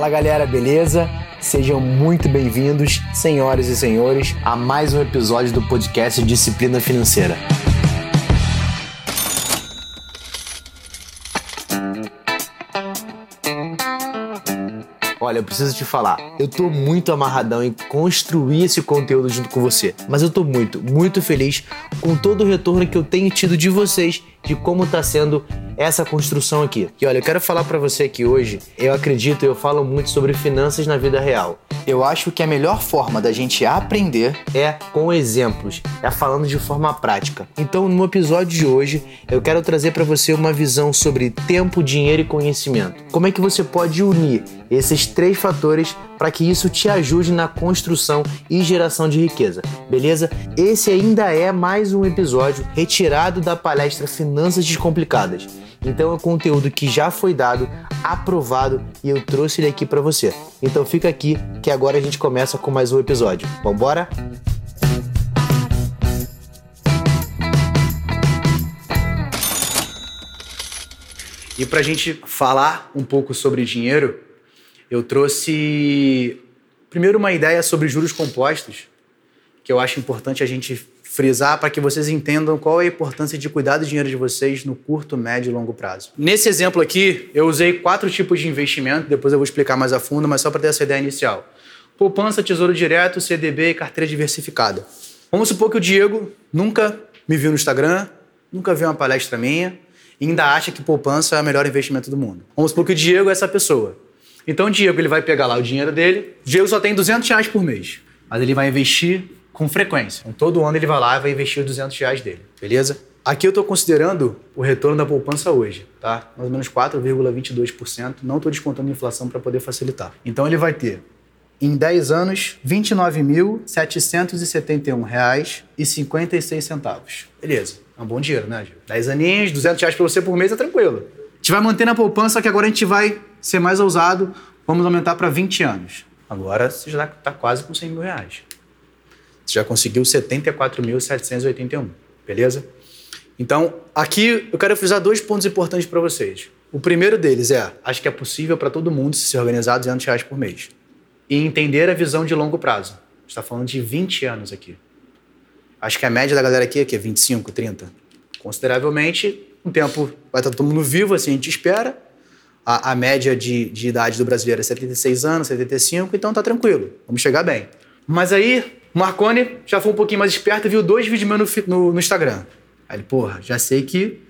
Fala galera, beleza? Sejam muito bem-vindos, senhoras e senhores, a mais um episódio do podcast Disciplina Financeira. Olha, eu preciso te falar, eu tô muito amarradão em construir esse conteúdo junto com você. Mas eu tô muito, muito feliz com todo o retorno que eu tenho tido de vocês de como tá sendo essa construção aqui. E olha, eu quero falar para você aqui hoje, eu acredito, eu falo muito sobre finanças na vida real. Eu acho que a melhor forma da gente aprender é com exemplos, é falando de forma prática. Então, no episódio de hoje, eu quero trazer para você uma visão sobre tempo, dinheiro e conhecimento. Como é que você pode unir esses três fatores para que isso te ajude na construção e geração de riqueza, beleza? Esse ainda é mais um episódio retirado da palestra Finanças Descomplicadas. Então é um conteúdo que já foi dado, aprovado e eu trouxe ele aqui para você. Então fica aqui que agora a gente começa com mais um episódio. Vambora? E para a gente falar um pouco sobre dinheiro, eu trouxe primeiro uma ideia sobre juros compostos, que eu acho importante a gente frisar para que vocês entendam qual é a importância de cuidar do dinheiro de vocês no curto, médio e longo prazo. Nesse exemplo aqui, eu usei quatro tipos de investimento, depois eu vou explicar mais a fundo, mas só para ter essa ideia inicial. Poupança, tesouro direto, CDB e carteira diversificada. Vamos supor que o Diego nunca me viu no Instagram, nunca viu uma palestra minha, e ainda acha que poupança é o melhor investimento do mundo. Vamos supor que o Diego é essa pessoa. Então o Diego ele vai pegar lá o dinheiro dele. O Diego só tem 200 reais por mês, mas ele vai investir com frequência. Então, todo ano ele vai lá e vai investir os 200 reais dele, beleza? Aqui eu estou considerando o retorno da poupança hoje, tá? Mais ou menos 4,22%. Não estou descontando a inflação para poder facilitar. Então ele vai ter, em 10 anos, R$ 29.771,56. Beleza. É um bom dinheiro, né, Gil? 10 aninhos, 200 reais para você por mês é tranquilo. A gente vai manter na poupança, que agora a gente vai ser mais ousado. Vamos aumentar para 20 anos. Agora você já está quase com 100 mil reais. Você já conseguiu 74.781, beleza? Então, aqui eu quero frisar dois pontos importantes para vocês. O primeiro deles é, acho que é possível para todo mundo se organizar 200 reais por mês. E entender a visão de longo prazo. A gente está falando de 20 anos aqui. Acho que a média da galera aqui é que 25, 30. Consideravelmente, um tempo vai estar todo mundo vivo, assim a gente espera. A, a média de, de idade do brasileiro é 76 anos, 75, então tá tranquilo, vamos chegar bem. Mas aí, Marconi já foi um pouquinho mais esperto viu dois vídeos meus no, no, no Instagram. Aí ele, porra, já sei que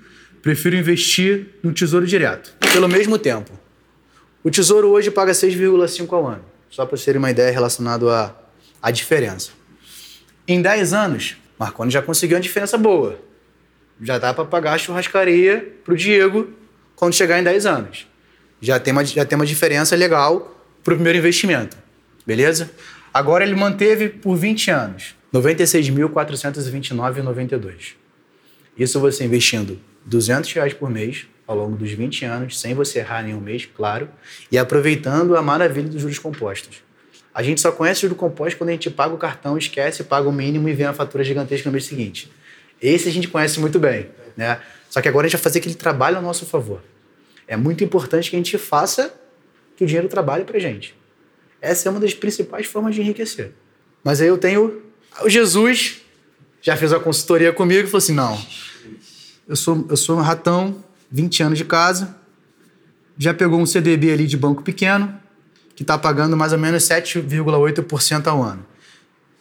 prefiro investir no Tesouro Direto. Pelo mesmo tempo. O Tesouro hoje paga 6,5 ao ano. Só para vocês terem uma ideia relacionada à, à diferença. Em 10 anos, Marconi já conseguiu uma diferença boa. Já dá para pagar a churrascaria pro Diego quando chegar em 10 anos. Já tem uma, já tem uma diferença legal pro primeiro investimento. Beleza? Agora ele manteve por 20 anos, R$ 96.429,92. Isso você investindo 200 reais por mês ao longo dos 20 anos, sem você errar nenhum mês, claro, e aproveitando a maravilha dos juros compostos. A gente só conhece juros compostos quando a gente paga o cartão, esquece, paga o mínimo e vem a fatura gigantesca no mês seguinte. Esse a gente conhece muito bem, né? Só que agora a gente vai fazer aquele trabalho a nosso favor. É muito importante que a gente faça que o dinheiro trabalhe para gente. Essa é uma das principais formas de enriquecer. Mas aí eu tenho o Jesus, já fez a consultoria comigo e falou assim: não, eu sou, eu sou um ratão, 20 anos de casa, já pegou um CDB ali de banco pequeno, que está pagando mais ou menos 7,8% ao ano.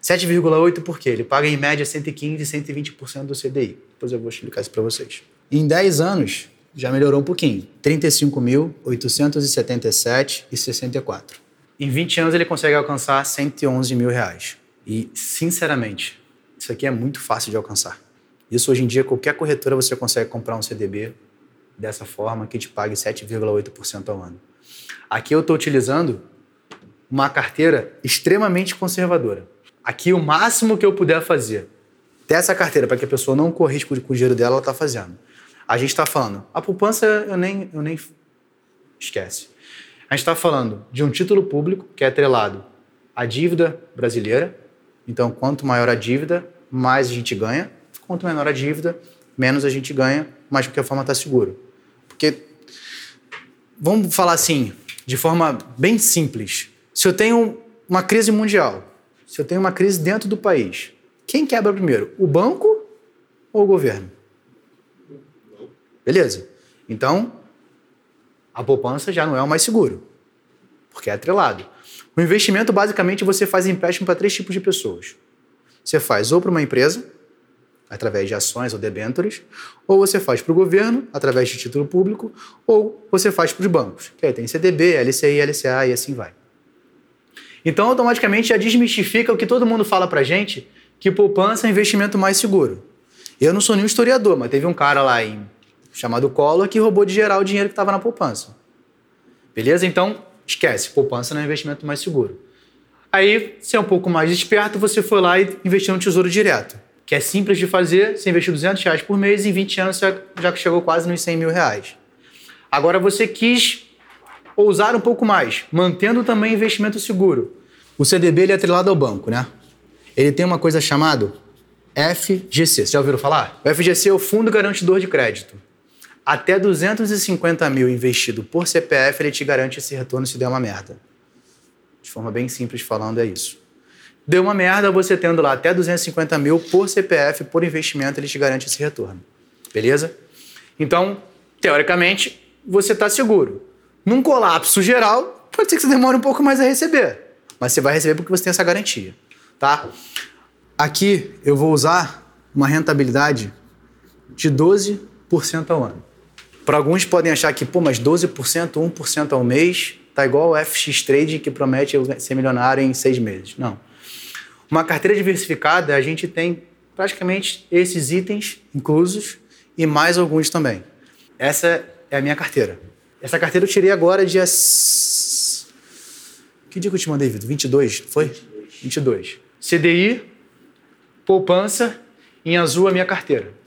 7,8% por quê? Ele paga em média 115%, 120% do CDI. Depois eu vou explicar isso para vocês. Em 10 anos, já melhorou um pouquinho. 35.877,64. Em 20 anos ele consegue alcançar 111 mil reais. E, sinceramente, isso aqui é muito fácil de alcançar. Isso hoje em dia, qualquer corretora você consegue comprar um CDB dessa forma que te pague 7,8% ao ano. Aqui eu estou utilizando uma carteira extremamente conservadora. Aqui o máximo que eu puder fazer dessa carteira para que a pessoa não corra risco com o dinheiro dela, ela está fazendo. A gente está falando, a poupança eu nem, eu nem esquece. A gente está falando de um título público que é atrelado à dívida brasileira. Então, quanto maior a dívida, mais a gente ganha. Quanto menor a dívida, menos a gente ganha, mas porque a forma está seguro. Porque, vamos falar assim, de forma bem simples. Se eu tenho uma crise mundial, se eu tenho uma crise dentro do país, quem quebra primeiro? O banco ou o governo? Beleza. Então, a poupança já não é o mais seguro, porque é atrelado. O investimento, basicamente, você faz empréstimo para três tipos de pessoas. Você faz ou para uma empresa, através de ações ou debêntures, ou você faz para o governo, através de título público, ou você faz para os bancos, que aí tem CDB, LCI, LCA e assim vai. Então, automaticamente já desmistifica o que todo mundo fala para gente, que poupança é investimento mais seguro. Eu não sou nenhum historiador, mas teve um cara lá em, chamado Collor que roubou de geral o dinheiro que estava na poupança. Beleza? Então, esquece, poupança não é investimento mais seguro. Aí, se é um pouco mais esperto, você foi lá e investiu no Tesouro Direto que é simples de fazer, você investiu 200 reais por mês e em 20 anos você já chegou quase nos 100 mil reais. Agora você quis ousar um pouco mais, mantendo também investimento seguro. O CDB ele é atrelado ao banco, né? Ele tem uma coisa chamada FGC. Vocês já ouviram falar? O FGC é o Fundo Garantidor de Crédito. Até 250 mil investido por CPF, ele te garante esse retorno se der uma merda. De forma bem simples falando, é isso. Deu uma merda, você tendo lá até 250 mil por CPF, por investimento, ele te garante esse retorno. Beleza? Então, teoricamente, você está seguro. Num colapso geral, pode ser que você demore um pouco mais a receber. Mas você vai receber porque você tem essa garantia. Tá? Aqui eu vou usar uma rentabilidade de 12% ao ano. Para alguns podem achar que, pô, mas 12%, 1% ao mês, tá igual o FX Trade que promete ser milionário em seis meses. Não. Uma carteira diversificada, a gente tem praticamente esses itens inclusos e mais alguns também. Essa é a minha carteira. Essa carteira eu tirei agora dia. Que dia que eu te mandei, Vitor? 22, foi? 22. 22. CDI, poupança, em azul a minha carteira.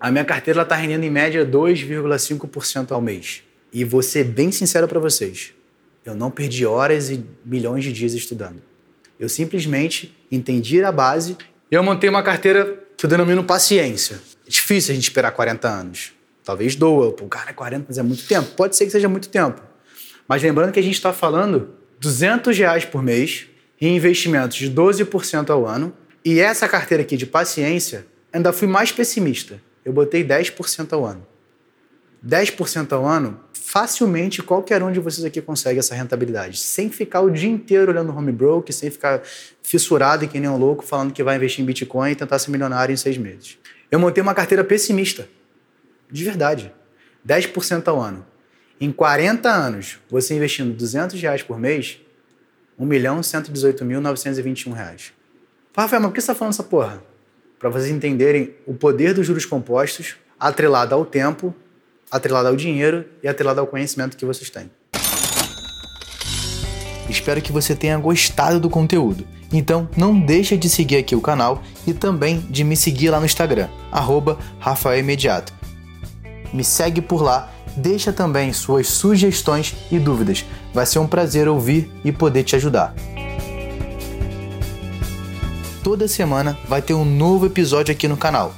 A minha carteira está rendendo em média 2,5% ao mês. E vou ser bem sincero para vocês. Eu não perdi horas e milhões de dias estudando. Eu simplesmente entendi a base e eu montei uma carteira que eu denomino paciência. É difícil a gente esperar 40 anos. Talvez doa. Pô, cara, 40 mas é muito tempo. Pode ser que seja muito tempo. Mas lembrando que a gente está falando 200 reais por mês em investimentos de 12% ao ano. E essa carteira aqui de paciência, ainda fui mais pessimista. Eu botei 10% ao ano. 10% ao ano facilmente qualquer um de vocês aqui consegue essa rentabilidade, sem ficar o dia inteiro olhando home broker, sem ficar fissurado e que nem um louco falando que vai investir em Bitcoin e tentar ser milionário em seis meses. Eu montei uma carteira pessimista, de verdade, 10% ao ano. Em 40 anos, você investindo 200 reais por mês, 1 milhão 118 mil 921 reais. Rafael, mas por que você está falando essa porra? Para vocês entenderem o poder dos juros compostos atrelado ao tempo atrelada ao dinheiro e atrelada ao conhecimento que vocês têm. Espero que você tenha gostado do conteúdo. Então não deixa de seguir aqui o canal e também de me seguir lá no Instagram, arroba Rafael. Me segue por lá, deixa também suas sugestões e dúvidas. Vai ser um prazer ouvir e poder te ajudar. Toda semana vai ter um novo episódio aqui no canal.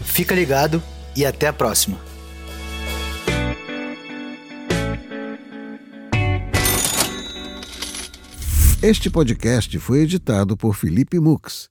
Fica ligado e até a próxima! Este podcast foi editado por Felipe Mux.